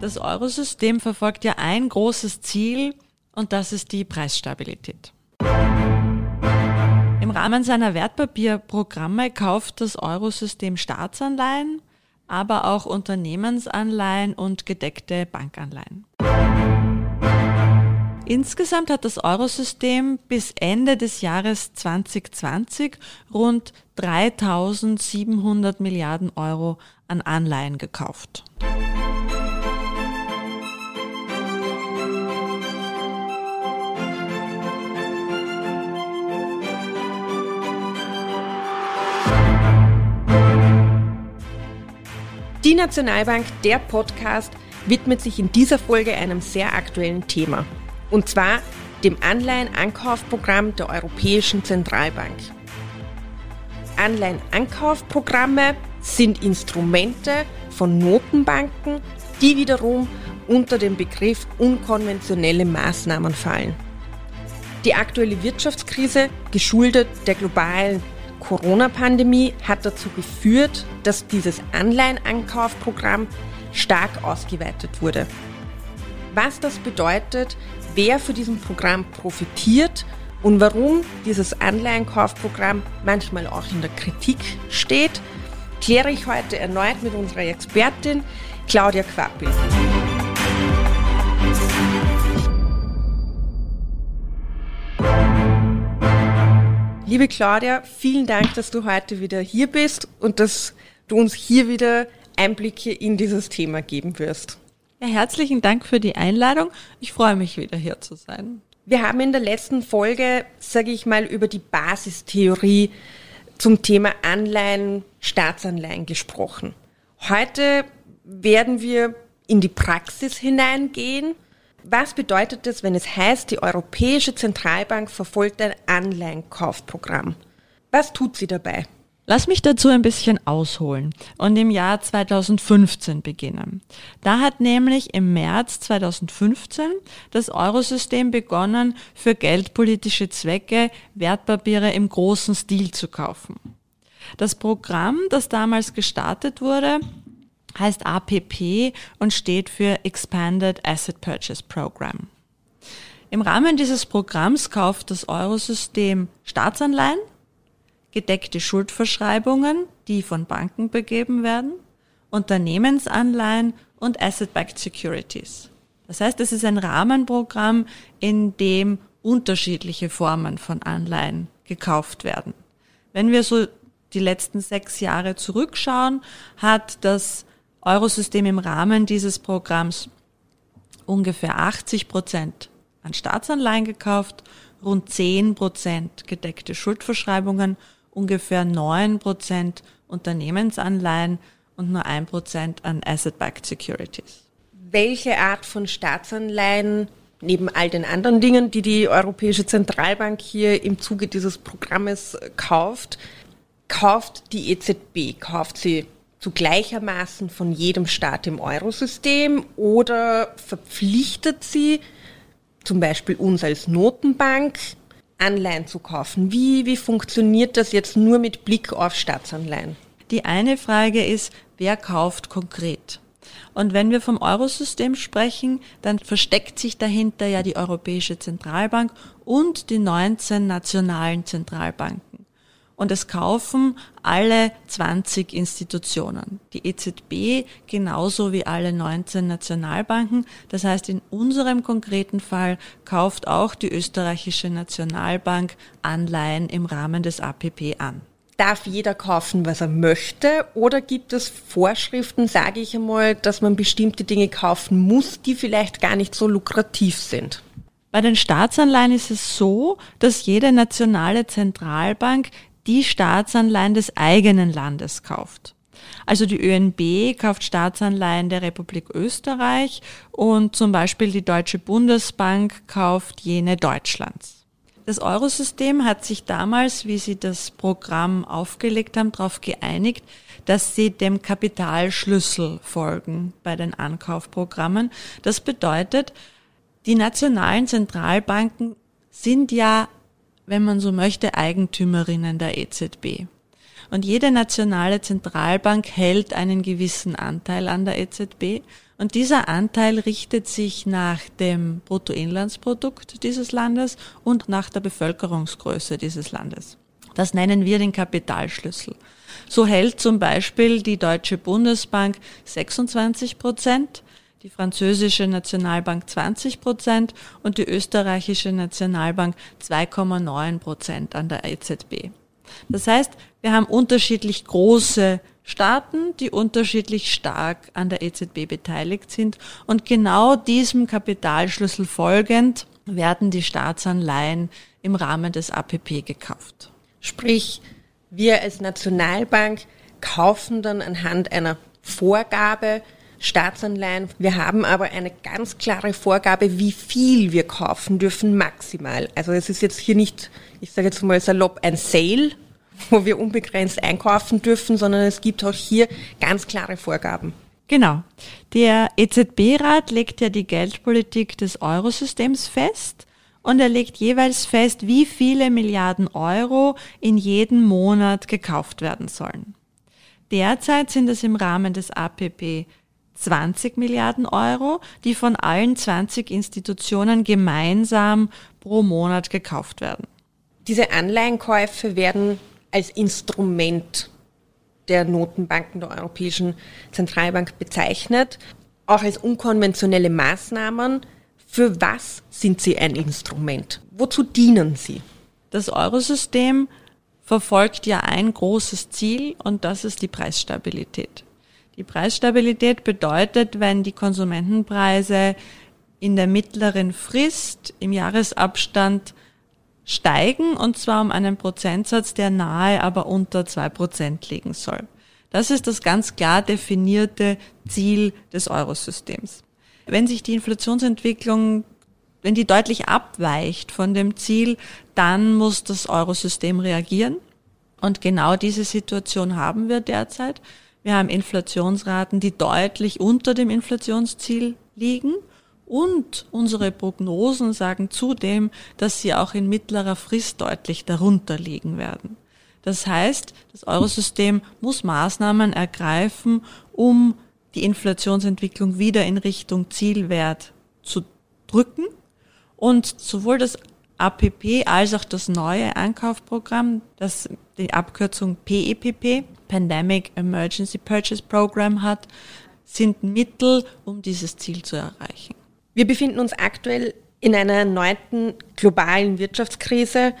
Das Eurosystem verfolgt ja ein großes Ziel und das ist die Preisstabilität. Im Rahmen seiner Wertpapierprogramme kauft das Eurosystem Staatsanleihen, aber auch Unternehmensanleihen und gedeckte Bankanleihen. Insgesamt hat das Eurosystem bis Ende des Jahres 2020 rund 3700 Milliarden Euro an Anleihen gekauft. Nationalbank, der Podcast, widmet sich in dieser Folge einem sehr aktuellen Thema. Und zwar dem Anleihenankaufprogramm der Europäischen Zentralbank. Anleihenankaufprogramme sind Instrumente von Notenbanken, die wiederum unter den Begriff unkonventionelle Maßnahmen fallen. Die aktuelle Wirtschaftskrise, geschuldet der globalen Corona-Pandemie hat dazu geführt, dass dieses Anleihenankaufprogramm stark ausgeweitet wurde. Was das bedeutet, wer für diesen Programm profitiert und warum dieses Anleihenkaufprogramm manchmal auch in der Kritik steht, kläre ich heute erneut mit unserer Expertin Claudia Quappel. Liebe Claudia, vielen Dank, dass du heute wieder hier bist und dass du uns hier wieder Einblicke in dieses Thema geben wirst. Ja, herzlichen Dank für die Einladung. Ich freue mich wieder hier zu sein. Wir haben in der letzten Folge, sage ich mal, über die Basistheorie zum Thema Anleihen, Staatsanleihen gesprochen. Heute werden wir in die Praxis hineingehen was bedeutet das, wenn es heißt, die Europäische Zentralbank verfolgt ein Anleihenkaufprogramm? Was tut sie dabei? Lass mich dazu ein bisschen ausholen und im Jahr 2015 beginnen. Da hat nämlich im März 2015 das Eurosystem begonnen, für geldpolitische Zwecke Wertpapiere im großen Stil zu kaufen. Das Programm, das damals gestartet wurde, heißt APP und steht für Expanded Asset Purchase Program. Im Rahmen dieses Programms kauft das Eurosystem Staatsanleihen, gedeckte Schuldverschreibungen, die von Banken begeben werden, Unternehmensanleihen und Asset-Backed Securities. Das heißt, es ist ein Rahmenprogramm, in dem unterschiedliche Formen von Anleihen gekauft werden. Wenn wir so die letzten sechs Jahre zurückschauen, hat das Eurosystem im Rahmen dieses Programms ungefähr 80 Prozent an Staatsanleihen gekauft, rund 10 Prozent gedeckte Schuldverschreibungen, ungefähr 9 Prozent Unternehmensanleihen und nur 1 Prozent an Asset-Backed Securities. Welche Art von Staatsanleihen neben all den anderen Dingen, die die Europäische Zentralbank hier im Zuge dieses Programmes kauft, kauft die EZB? Kauft sie zu gleichermaßen von jedem Staat im Eurosystem oder verpflichtet sie zum Beispiel uns als Notenbank Anleihen zu kaufen? Wie, wie funktioniert das jetzt nur mit Blick auf Staatsanleihen? Die eine Frage ist, wer kauft konkret? Und wenn wir vom Eurosystem sprechen, dann versteckt sich dahinter ja die Europäische Zentralbank und die 19 nationalen Zentralbanken und es kaufen alle 20 Institutionen. Die EZB genauso wie alle 19 Nationalbanken. Das heißt, in unserem konkreten Fall kauft auch die österreichische Nationalbank Anleihen im Rahmen des APP an. Darf jeder kaufen, was er möchte? Oder gibt es Vorschriften, sage ich einmal, dass man bestimmte Dinge kaufen muss, die vielleicht gar nicht so lukrativ sind? Bei den Staatsanleihen ist es so, dass jede nationale Zentralbank die Staatsanleihen des eigenen Landes kauft. Also die ÖNB kauft Staatsanleihen der Republik Österreich und zum Beispiel die Deutsche Bundesbank kauft jene Deutschlands. Das Eurosystem hat sich damals, wie sie das Programm aufgelegt haben, darauf geeinigt, dass sie dem Kapitalschlüssel folgen bei den Ankaufprogrammen. Das bedeutet, die nationalen Zentralbanken sind ja wenn man so möchte, Eigentümerinnen der EZB. Und jede nationale Zentralbank hält einen gewissen Anteil an der EZB. Und dieser Anteil richtet sich nach dem Bruttoinlandsprodukt dieses Landes und nach der Bevölkerungsgröße dieses Landes. Das nennen wir den Kapitalschlüssel. So hält zum Beispiel die Deutsche Bundesbank 26 Prozent, die französische Nationalbank 20 Prozent und die österreichische Nationalbank 2,9 Prozent an der EZB. Das heißt, wir haben unterschiedlich große Staaten, die unterschiedlich stark an der EZB beteiligt sind. Und genau diesem Kapitalschlüssel folgend werden die Staatsanleihen im Rahmen des APP gekauft. Sprich, wir als Nationalbank kaufen dann anhand einer Vorgabe Staatsanleihen. Wir haben aber eine ganz klare Vorgabe, wie viel wir kaufen dürfen maximal. Also es ist jetzt hier nicht, ich sage jetzt mal salopp, ein Sale, wo wir unbegrenzt einkaufen dürfen, sondern es gibt auch hier ganz klare Vorgaben. Genau. Der EZB-Rat legt ja die Geldpolitik des Eurosystems fest und er legt jeweils fest, wie viele Milliarden Euro in jedem Monat gekauft werden sollen. Derzeit sind es im Rahmen des APP 20 Milliarden Euro, die von allen 20 Institutionen gemeinsam pro Monat gekauft werden. Diese Anleihenkäufe werden als Instrument der Notenbanken der Europäischen Zentralbank bezeichnet, auch als unkonventionelle Maßnahmen. Für was sind sie ein Instrument? Wozu dienen sie? Das Eurosystem verfolgt ja ein großes Ziel und das ist die Preisstabilität. Die Preisstabilität bedeutet, wenn die Konsumentenpreise in der mittleren Frist im Jahresabstand steigen und zwar um einen Prozentsatz, der nahe aber unter zwei Prozent liegen soll. Das ist das ganz klar definierte Ziel des Eurosystems. Wenn sich die Inflationsentwicklung, wenn die deutlich abweicht von dem Ziel, dann muss das Eurosystem reagieren. Und genau diese Situation haben wir derzeit. Wir haben Inflationsraten, die deutlich unter dem Inflationsziel liegen. Und unsere Prognosen sagen zudem, dass sie auch in mittlerer Frist deutlich darunter liegen werden. Das heißt, das Eurosystem muss Maßnahmen ergreifen, um die Inflationsentwicklung wieder in Richtung Zielwert zu drücken. Und sowohl das APP als auch das neue Ankaufprogramm, das die Abkürzung PEPP, e Pandemic Emergency Purchase Program hat, sind Mittel, um dieses Ziel zu erreichen. Wir befinden uns aktuell in einer erneuten globalen Wirtschaftskrise,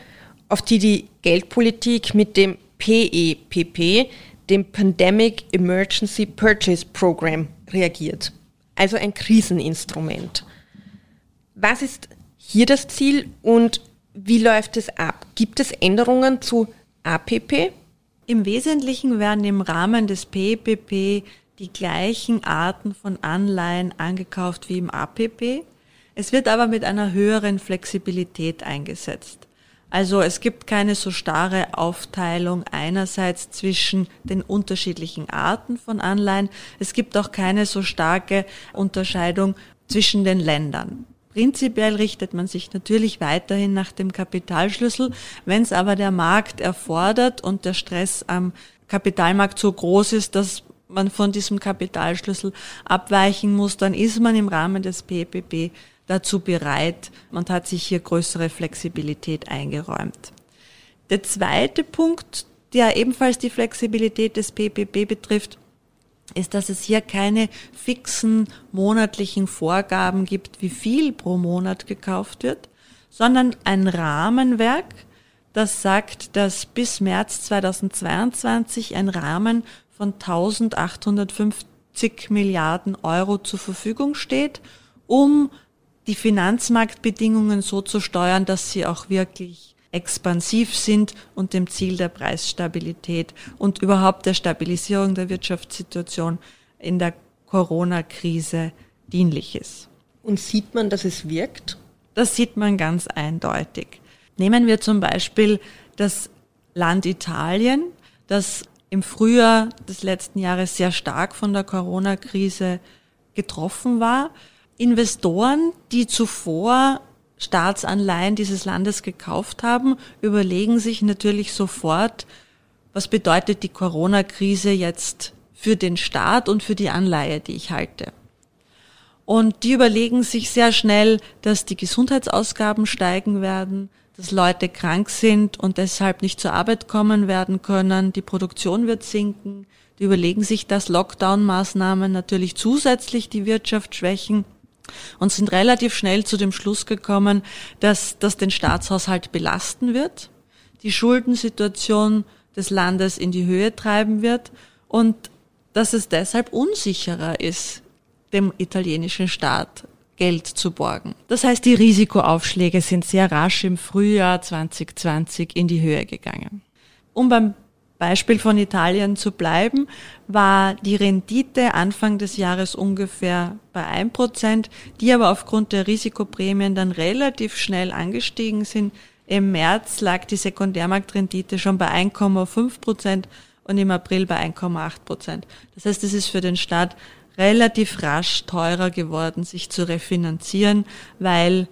auf die die Geldpolitik mit dem PEPP, e dem Pandemic Emergency Purchase Program, reagiert. Also ein Kriseninstrument. Was ist hier das Ziel und wie läuft es ab? Gibt es Änderungen zu APP? Im Wesentlichen werden im Rahmen des PPP die gleichen Arten von Anleihen angekauft wie im APP. Es wird aber mit einer höheren Flexibilität eingesetzt. Also es gibt keine so starre Aufteilung einerseits zwischen den unterschiedlichen Arten von Anleihen. Es gibt auch keine so starke Unterscheidung zwischen den Ländern. Prinzipiell richtet man sich natürlich weiterhin nach dem Kapitalschlüssel. Wenn es aber der Markt erfordert und der Stress am Kapitalmarkt so groß ist, dass man von diesem Kapitalschlüssel abweichen muss, dann ist man im Rahmen des PPP dazu bereit und hat sich hier größere Flexibilität eingeräumt. Der zweite Punkt, der ebenfalls die Flexibilität des PPP betrifft, ist, dass es hier keine fixen monatlichen Vorgaben gibt, wie viel pro Monat gekauft wird, sondern ein Rahmenwerk, das sagt, dass bis März 2022 ein Rahmen von 1850 Milliarden Euro zur Verfügung steht, um die Finanzmarktbedingungen so zu steuern, dass sie auch wirklich expansiv sind und dem Ziel der Preisstabilität und überhaupt der Stabilisierung der Wirtschaftssituation in der Corona-Krise dienlich ist. Und sieht man, dass es wirkt? Das sieht man ganz eindeutig. Nehmen wir zum Beispiel das Land Italien, das im Frühjahr des letzten Jahres sehr stark von der Corona-Krise getroffen war. Investoren, die zuvor Staatsanleihen dieses Landes gekauft haben, überlegen sich natürlich sofort, was bedeutet die Corona-Krise jetzt für den Staat und für die Anleihe, die ich halte. Und die überlegen sich sehr schnell, dass die Gesundheitsausgaben steigen werden, dass Leute krank sind und deshalb nicht zur Arbeit kommen werden können, die Produktion wird sinken, die überlegen sich, dass Lockdown-Maßnahmen natürlich zusätzlich die Wirtschaft schwächen und sind relativ schnell zu dem Schluss gekommen, dass das den Staatshaushalt belasten wird, die Schuldensituation des Landes in die Höhe treiben wird und dass es deshalb unsicherer ist, dem italienischen Staat Geld zu borgen. Das heißt, die Risikoaufschläge sind sehr rasch im Frühjahr 2020 in die Höhe gegangen. Um beim Beispiel von Italien zu bleiben, war die Rendite Anfang des Jahres ungefähr bei 1%, die aber aufgrund der Risikoprämien dann relativ schnell angestiegen sind. Im März lag die Sekundärmarktrendite schon bei 1,5% und im April bei 1,8%. Das heißt, es ist für den Staat relativ rasch teurer geworden, sich zu refinanzieren, weil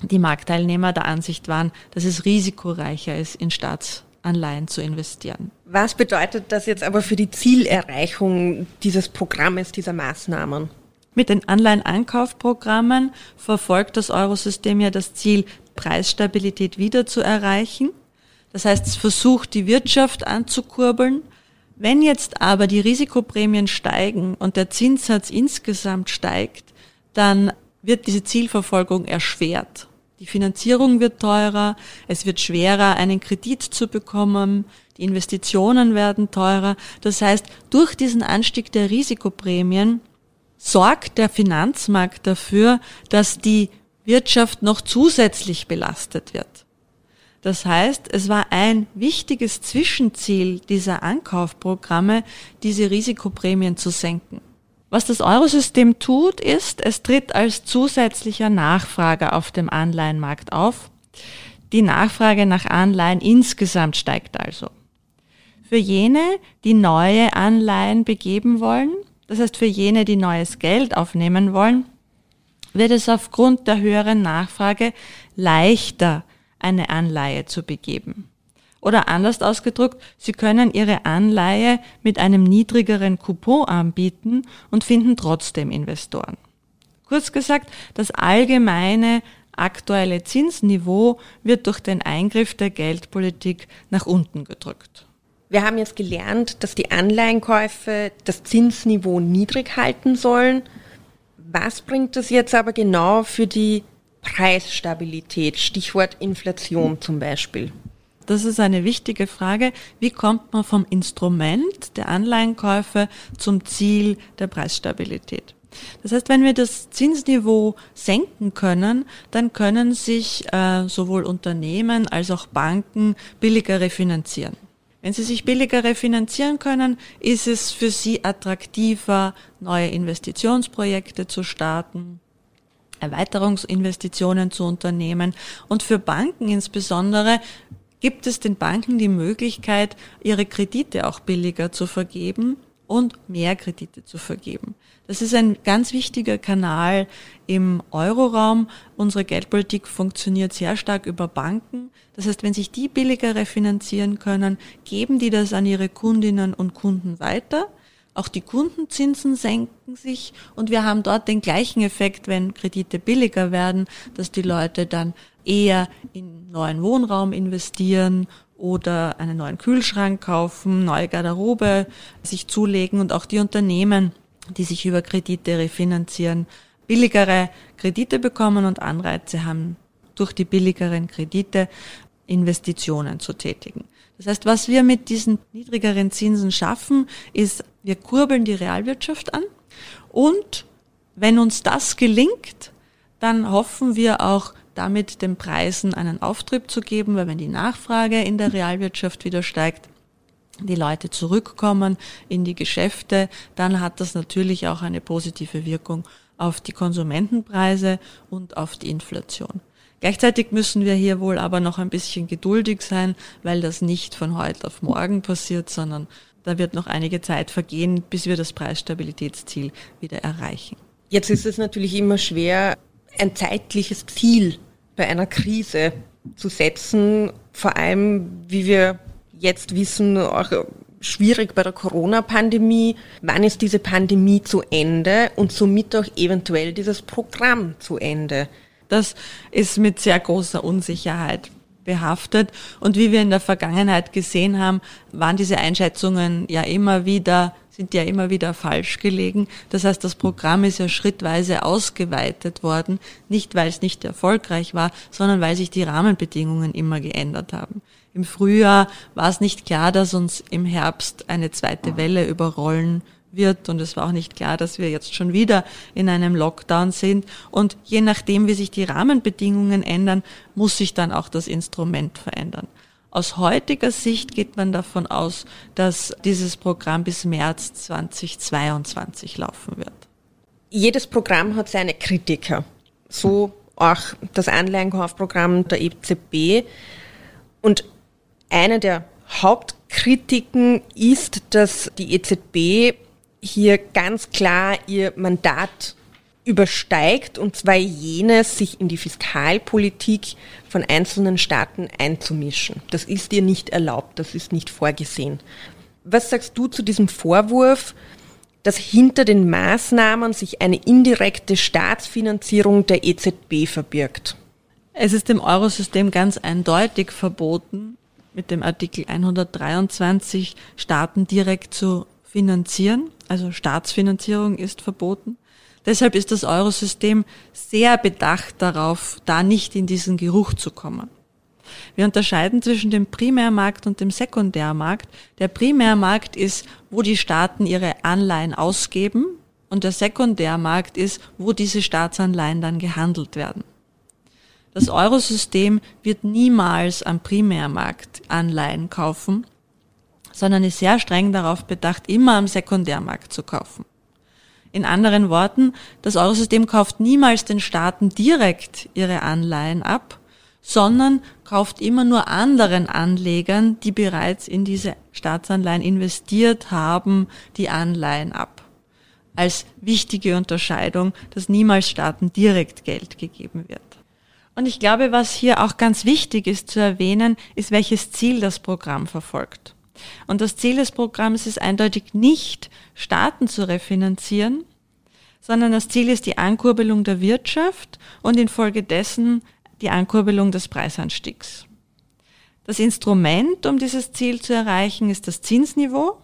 die Marktteilnehmer der Ansicht waren, dass es risikoreicher ist, in Staats Anleihen zu investieren. Was bedeutet das jetzt aber für die Zielerreichung dieses Programmes, dieser Maßnahmen? Mit den Anleihenankaufprogrammen verfolgt das Eurosystem ja das Ziel, Preisstabilität wieder zu erreichen. Das heißt, es versucht, die Wirtschaft anzukurbeln. Wenn jetzt aber die Risikoprämien steigen und der Zinssatz insgesamt steigt, dann wird diese Zielverfolgung erschwert. Die Finanzierung wird teurer, es wird schwerer, einen Kredit zu bekommen, die Investitionen werden teurer. Das heißt, durch diesen Anstieg der Risikoprämien sorgt der Finanzmarkt dafür, dass die Wirtschaft noch zusätzlich belastet wird. Das heißt, es war ein wichtiges Zwischenziel dieser Ankaufprogramme, diese Risikoprämien zu senken. Was das Eurosystem tut, ist, es tritt als zusätzlicher Nachfrager auf dem Anleihenmarkt auf. Die Nachfrage nach Anleihen insgesamt steigt also. Für jene, die neue Anleihen begeben wollen, das heißt für jene, die neues Geld aufnehmen wollen, wird es aufgrund der höheren Nachfrage leichter, eine Anleihe zu begeben. Oder anders ausgedrückt, Sie können Ihre Anleihe mit einem niedrigeren Coupon anbieten und finden trotzdem Investoren. Kurz gesagt, das allgemeine aktuelle Zinsniveau wird durch den Eingriff der Geldpolitik nach unten gedrückt. Wir haben jetzt gelernt, dass die Anleihenkäufe das Zinsniveau niedrig halten sollen. Was bringt das jetzt aber genau für die Preisstabilität? Stichwort Inflation zum Beispiel. Das ist eine wichtige Frage. Wie kommt man vom Instrument der Anleihenkäufe zum Ziel der Preisstabilität? Das heißt, wenn wir das Zinsniveau senken können, dann können sich äh, sowohl Unternehmen als auch Banken billiger refinanzieren. Wenn sie sich billiger refinanzieren können, ist es für sie attraktiver, neue Investitionsprojekte zu starten, Erweiterungsinvestitionen zu unternehmen und für Banken insbesondere gibt es den Banken die Möglichkeit, ihre Kredite auch billiger zu vergeben und mehr Kredite zu vergeben. Das ist ein ganz wichtiger Kanal im Euroraum. Unsere Geldpolitik funktioniert sehr stark über Banken. Das heißt, wenn sich die billiger refinanzieren können, geben die das an ihre Kundinnen und Kunden weiter. Auch die Kundenzinsen senken sich und wir haben dort den gleichen Effekt, wenn Kredite billiger werden, dass die Leute dann eher in neuen Wohnraum investieren oder einen neuen Kühlschrank kaufen, neue Garderobe sich zulegen und auch die Unternehmen, die sich über Kredite refinanzieren, billigere Kredite bekommen und Anreize haben, durch die billigeren Kredite Investitionen zu tätigen. Das heißt, was wir mit diesen niedrigeren Zinsen schaffen, ist, wir kurbeln die Realwirtschaft an und wenn uns das gelingt, dann hoffen wir auch damit den Preisen einen Auftrieb zu geben, weil wenn die Nachfrage in der Realwirtschaft wieder steigt, die Leute zurückkommen in die Geschäfte, dann hat das natürlich auch eine positive Wirkung auf die Konsumentenpreise und auf die Inflation. Gleichzeitig müssen wir hier wohl aber noch ein bisschen geduldig sein, weil das nicht von heute auf morgen passiert, sondern da wird noch einige Zeit vergehen, bis wir das Preisstabilitätsziel wieder erreichen. Jetzt ist es natürlich immer schwer, ein zeitliches Ziel bei einer Krise zu setzen, vor allem wie wir jetzt wissen, auch schwierig bei der Corona-Pandemie, wann ist diese Pandemie zu Ende und somit auch eventuell dieses Programm zu Ende. Das ist mit sehr großer Unsicherheit behaftet. Und wie wir in der Vergangenheit gesehen haben, waren diese Einschätzungen ja immer wieder, sind ja immer wieder falsch gelegen. Das heißt, das Programm ist ja schrittweise ausgeweitet worden, nicht weil es nicht erfolgreich war, sondern weil sich die Rahmenbedingungen immer geändert haben. Im Frühjahr war es nicht klar, dass uns im Herbst eine zweite Welle überrollen wird und es war auch nicht klar, dass wir jetzt schon wieder in einem Lockdown sind und je nachdem, wie sich die Rahmenbedingungen ändern, muss sich dann auch das Instrument verändern. Aus heutiger Sicht geht man davon aus, dass dieses Programm bis März 2022 laufen wird. Jedes Programm hat seine Kritiker. So auch das Anleihenkaufprogramm der EZB. Und eine der Hauptkritiken ist, dass die EZB hier ganz klar ihr Mandat übersteigt, und zwar jenes, sich in die Fiskalpolitik von einzelnen Staaten einzumischen. Das ist ihr nicht erlaubt, das ist nicht vorgesehen. Was sagst du zu diesem Vorwurf, dass hinter den Maßnahmen sich eine indirekte Staatsfinanzierung der EZB verbirgt? Es ist dem Eurosystem ganz eindeutig verboten, mit dem Artikel 123 Staaten direkt zu finanzieren. Also Staatsfinanzierung ist verboten. Deshalb ist das Eurosystem sehr bedacht darauf, da nicht in diesen Geruch zu kommen. Wir unterscheiden zwischen dem Primärmarkt und dem Sekundärmarkt. Der Primärmarkt ist, wo die Staaten ihre Anleihen ausgeben und der Sekundärmarkt ist, wo diese Staatsanleihen dann gehandelt werden. Das Eurosystem wird niemals am Primärmarkt Anleihen kaufen, sondern ist sehr streng darauf bedacht, immer am Sekundärmarkt zu kaufen. In anderen Worten, das Eurosystem kauft niemals den Staaten direkt ihre Anleihen ab, sondern kauft immer nur anderen Anlegern, die bereits in diese Staatsanleihen investiert haben, die Anleihen ab. Als wichtige Unterscheidung, dass niemals Staaten direkt Geld gegeben wird. Und ich glaube, was hier auch ganz wichtig ist zu erwähnen, ist, welches Ziel das Programm verfolgt. Und das Ziel des Programms ist eindeutig nicht, Staaten zu refinanzieren, sondern das Ziel ist die Ankurbelung der Wirtschaft und infolgedessen die Ankurbelung des Preisanstiegs. Das Instrument, um dieses Ziel zu erreichen, ist das Zinsniveau,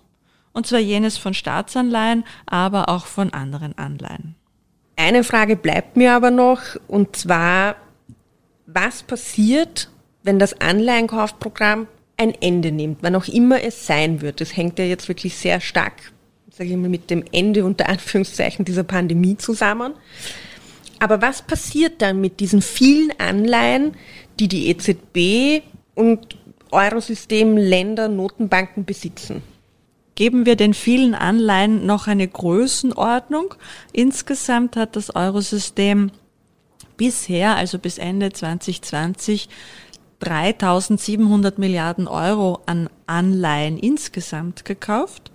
und zwar jenes von Staatsanleihen, aber auch von anderen Anleihen. Eine Frage bleibt mir aber noch, und zwar, was passiert, wenn das Anleihenkaufprogramm ein Ende nimmt, wann auch immer es sein wird. Das hängt ja jetzt wirklich sehr stark, sage ich mal, mit dem Ende unter Anführungszeichen dieser Pandemie zusammen. Aber was passiert dann mit diesen vielen Anleihen, die die EZB und Eurosystem, Länder, Notenbanken besitzen? Geben wir den vielen Anleihen noch eine Größenordnung. Insgesamt hat das Eurosystem bisher, also bis Ende 2020, 3700 Milliarden Euro an Anleihen insgesamt gekauft.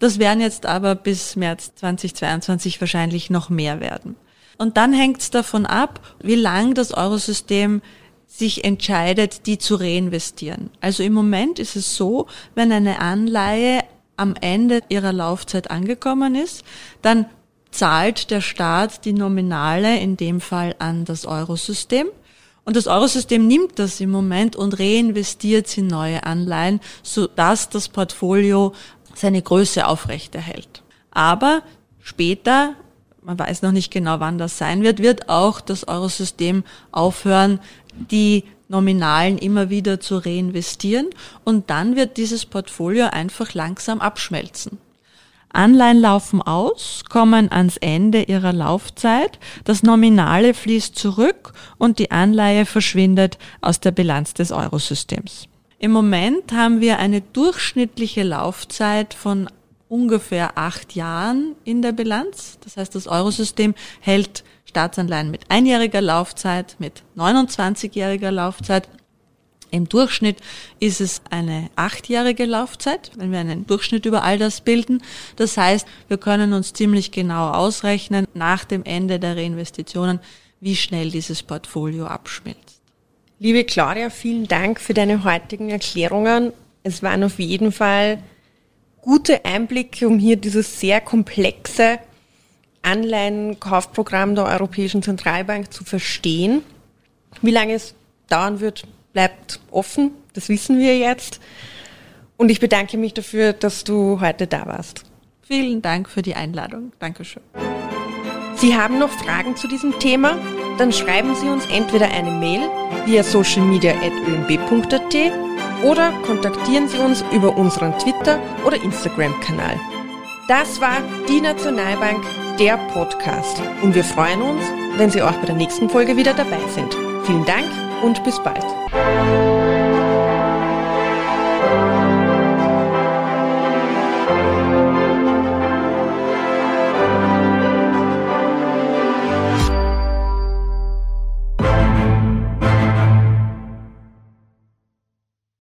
Das werden jetzt aber bis März 2022 wahrscheinlich noch mehr werden. Und dann hängt es davon ab, wie lang das Eurosystem sich entscheidet, die zu reinvestieren. Also im Moment ist es so, wenn eine Anleihe am Ende ihrer Laufzeit angekommen ist, dann zahlt der Staat die Nominale in dem Fall an das Eurosystem und das Eurosystem nimmt das im Moment und reinvestiert in neue Anleihen, sodass das Portfolio seine Größe aufrechterhält. Aber später, man weiß noch nicht genau, wann das sein wird, wird auch das Eurosystem aufhören, die Nominalen immer wieder zu reinvestieren und dann wird dieses Portfolio einfach langsam abschmelzen. Anleihen laufen aus, kommen ans Ende ihrer Laufzeit, das Nominale fließt zurück und die Anleihe verschwindet aus der Bilanz des Eurosystems. Im Moment haben wir eine durchschnittliche Laufzeit von ungefähr acht Jahren in der Bilanz. Das heißt, das Eurosystem hält Staatsanleihen mit einjähriger Laufzeit, mit 29-jähriger Laufzeit im Durchschnitt ist es eine achtjährige Laufzeit, wenn wir einen Durchschnitt über all das bilden. Das heißt, wir können uns ziemlich genau ausrechnen nach dem Ende der Reinvestitionen, wie schnell dieses Portfolio abschmilzt. Liebe Claudia, vielen Dank für deine heutigen Erklärungen. Es waren auf jeden Fall gute Einblicke, um hier dieses sehr komplexe Anleihenkaufprogramm der Europäischen Zentralbank zu verstehen. Wie lange es dauern wird, bleibt offen. Das wissen wir jetzt. Und ich bedanke mich dafür, dass du heute da warst. Vielen Dank für die Einladung. Dankeschön. Sie haben noch Fragen zu diesem Thema? Dann schreiben Sie uns entweder eine Mail via socialmedia.ömb.at oder kontaktieren Sie uns über unseren Twitter- oder Instagram-Kanal. Das war die Nationalbank, der Podcast. Und wir freuen uns, wenn Sie auch bei der nächsten Folge wieder dabei sind. Vielen Dank und bis bald.